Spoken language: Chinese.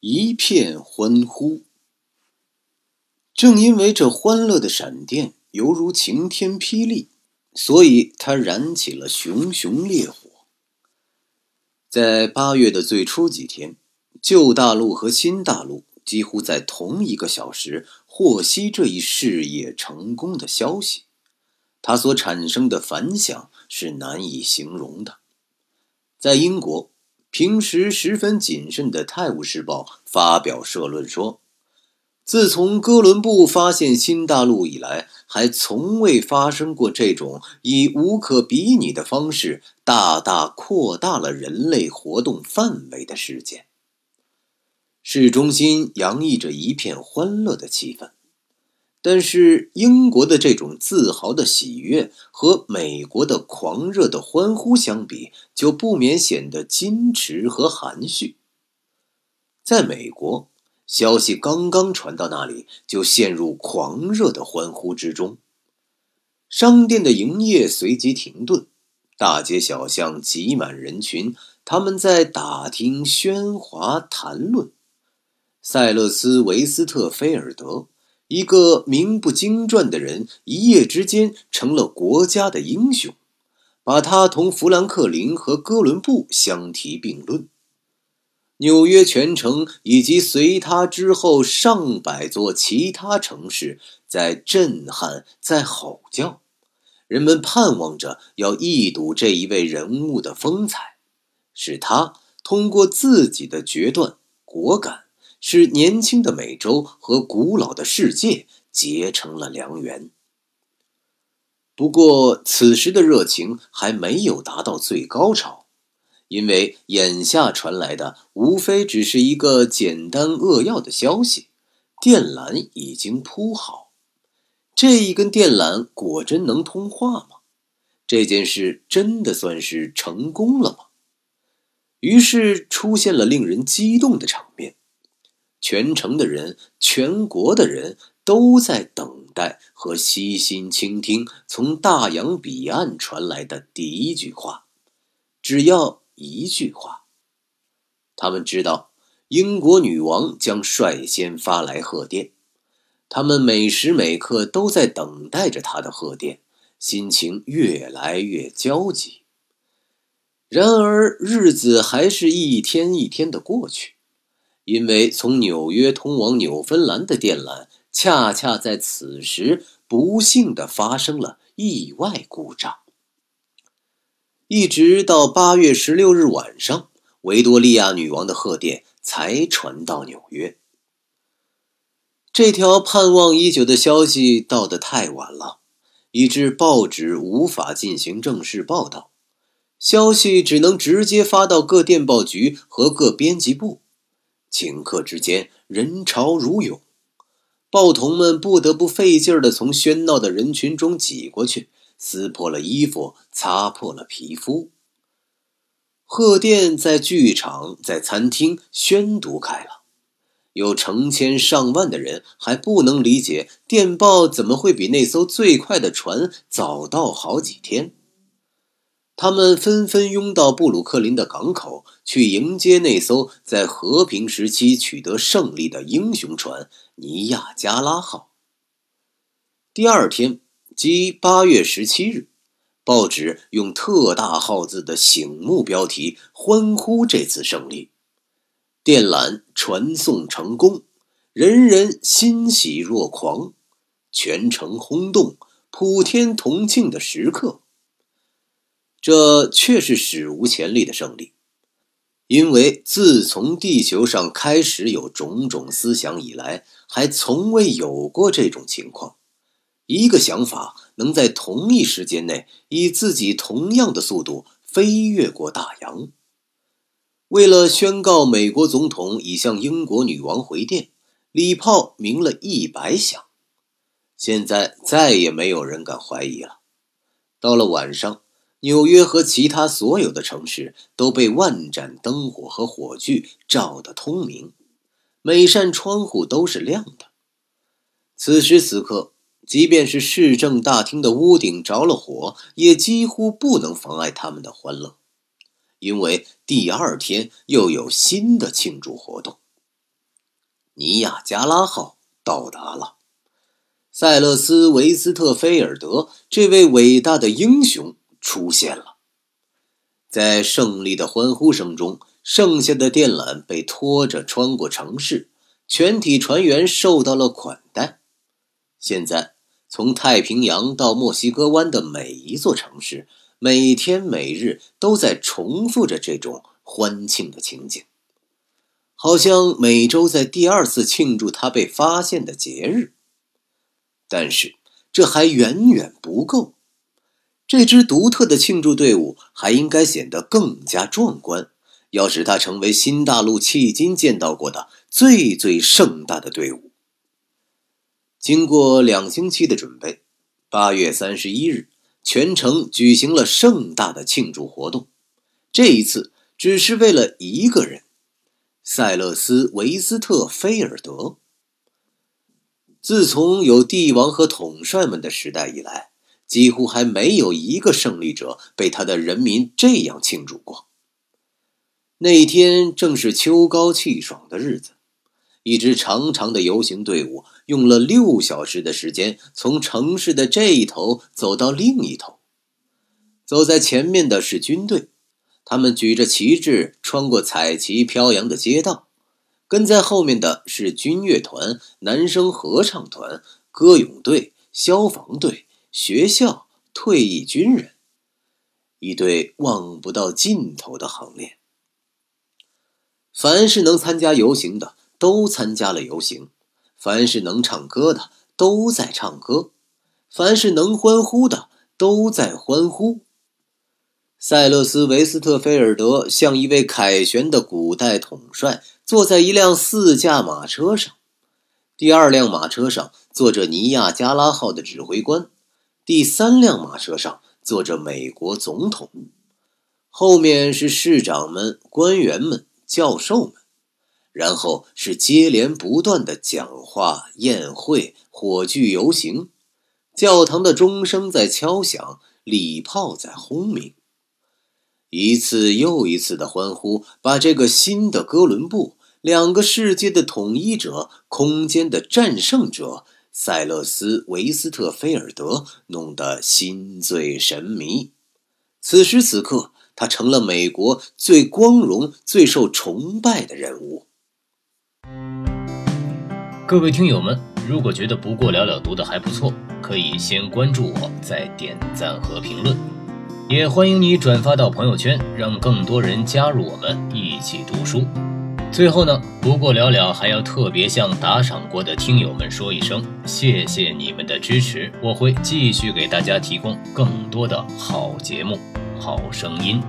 一片欢呼。正因为这欢乐的闪电犹如晴天霹雳，所以它燃起了熊熊烈火。在八月的最初几天，旧大陆和新大陆几乎在同一个小时获悉这一事业成功的消息，它所产生的反响是难以形容的。在英国，平时十分谨慎的《泰晤士报》发表社论说。自从哥伦布发现新大陆以来，还从未发生过这种以无可比拟的方式大大扩大了人类活动范围的事件。市中心洋溢着一片欢乐的气氛，但是英国的这种自豪的喜悦和美国的狂热的欢呼相比，就不免显得矜持和含蓄。在美国。消息刚刚传到那里，就陷入狂热的欢呼之中。商店的营业随即停顿，大街小巷挤满人群，他们在打听、喧哗、谈论。塞勒斯·维斯特菲尔德，一个名不经传的人，一夜之间成了国家的英雄，把他同富兰克林和哥伦布相提并论。纽约全城以及随他之后上百座其他城市在震撼，在吼叫，人们盼望着要一睹这一位人物的风采，是他通过自己的决断果敢，使年轻的美洲和古老的世界结成了良缘。不过，此时的热情还没有达到最高潮。因为眼下传来的无非只是一个简单扼要的消息，电缆已经铺好。这一根电缆果真能通话吗？这件事真的算是成功了吗？于是出现了令人激动的场面，全城的人、全国的人都在等待和悉心倾听从大洋彼岸传来的第一句话，只要。一句话，他们知道英国女王将率先发来贺电，他们每时每刻都在等待着她的贺电，心情越来越焦急。然而日子还是一天一天的过去，因为从纽约通往纽芬兰的电缆恰恰在此时不幸的发生了意外故障。一直到八月十六日晚上，维多利亚女王的贺电才传到纽约。这条盼望已久的消息到得太晚了，以致报纸无法进行正式报道，消息只能直接发到各电报局和各编辑部。顷刻之间，人潮如涌，报童们不得不费劲儿地从喧闹的人群中挤过去。撕破了衣服，擦破了皮肤。贺电在剧场、在餐厅宣读开了，有成千上万的人还不能理解电报怎么会比那艘最快的船早到好几天。他们纷纷拥到布鲁克林的港口，去迎接那艘在和平时期取得胜利的英雄船——尼亚加拉号。第二天。即八月十七日，报纸用特大号字的醒目标题欢呼这次胜利，电缆传送成功，人人欣喜若狂，全城轰动，普天同庆的时刻。这却是史无前例的胜利，因为自从地球上开始有种种思想以来，还从未有过这种情况。一个想法能在同一时间内以自己同样的速度飞越过大洋。为了宣告美国总统已向英国女王回电，礼炮鸣了一百响。现在再也没有人敢怀疑了。到了晚上，纽约和其他所有的城市都被万盏灯火和火炬照得通明，每扇窗户都是亮的。此时此刻。即便是市政大厅的屋顶着了火，也几乎不能妨碍他们的欢乐，因为第二天又有新的庆祝活动。尼亚加拉号到达了。塞勒斯·维斯特菲尔德这位伟大的英雄出现了。在胜利的欢呼声中，剩下的电缆被拖着穿过城市，全体船员受到了款待。现在，从太平洋到墨西哥湾的每一座城市，每天每日都在重复着这种欢庆的情景，好像每周在第二次庆祝他被发现的节日。但是这还远远不够，这支独特的庆祝队伍还应该显得更加壮观，要使它成为新大陆迄今见到过的最最盛大的队伍。经过两星期的准备，八月三十一日，全城举行了盛大的庆祝活动。这一次只是为了一个人——塞勒斯·维斯特菲尔德。自从有帝王和统帅们的时代以来，几乎还没有一个胜利者被他的人民这样庆祝过。那一天正是秋高气爽的日子，一支长长的游行队伍用了六小时的时间，从城市的这一头走到另一头。走在前面的是军队，他们举着旗帜，穿过彩旗飘扬的街道。跟在后面的是军乐团、男声合唱团、歌咏队、消防队、学校、退役军人，一队望不到尽头的行列。凡是能参加游行的，都参加了游行；凡是能唱歌的，都在唱歌；凡是能欢呼的，都在欢呼。塞勒斯·维斯特菲尔德像一位凯旋的古代统帅，坐在一辆四驾马车上。第二辆马车上坐着尼亚加拉号的指挥官，第三辆马车上坐着美国总统，后面是市长们、官员们、教授们，然后是接连不断的讲话、宴会、火炬游行，教堂的钟声在敲响，礼炮在轰鸣。一次又一次的欢呼，把这个新的哥伦布、两个世界的统一者、空间的战胜者塞勒斯·维斯特菲尔德弄得心醉神迷。此时此刻，他成了美国最光荣、最受崇拜的人物。各位听友们，如果觉得不过了了读的还不错，可以先关注我，再点赞和评论。也欢迎你转发到朋友圈，让更多人加入我们一起读书。最后呢，不过了了还要特别向打赏过的听友们说一声，谢谢你们的支持，我会继续给大家提供更多的好节目、好声音。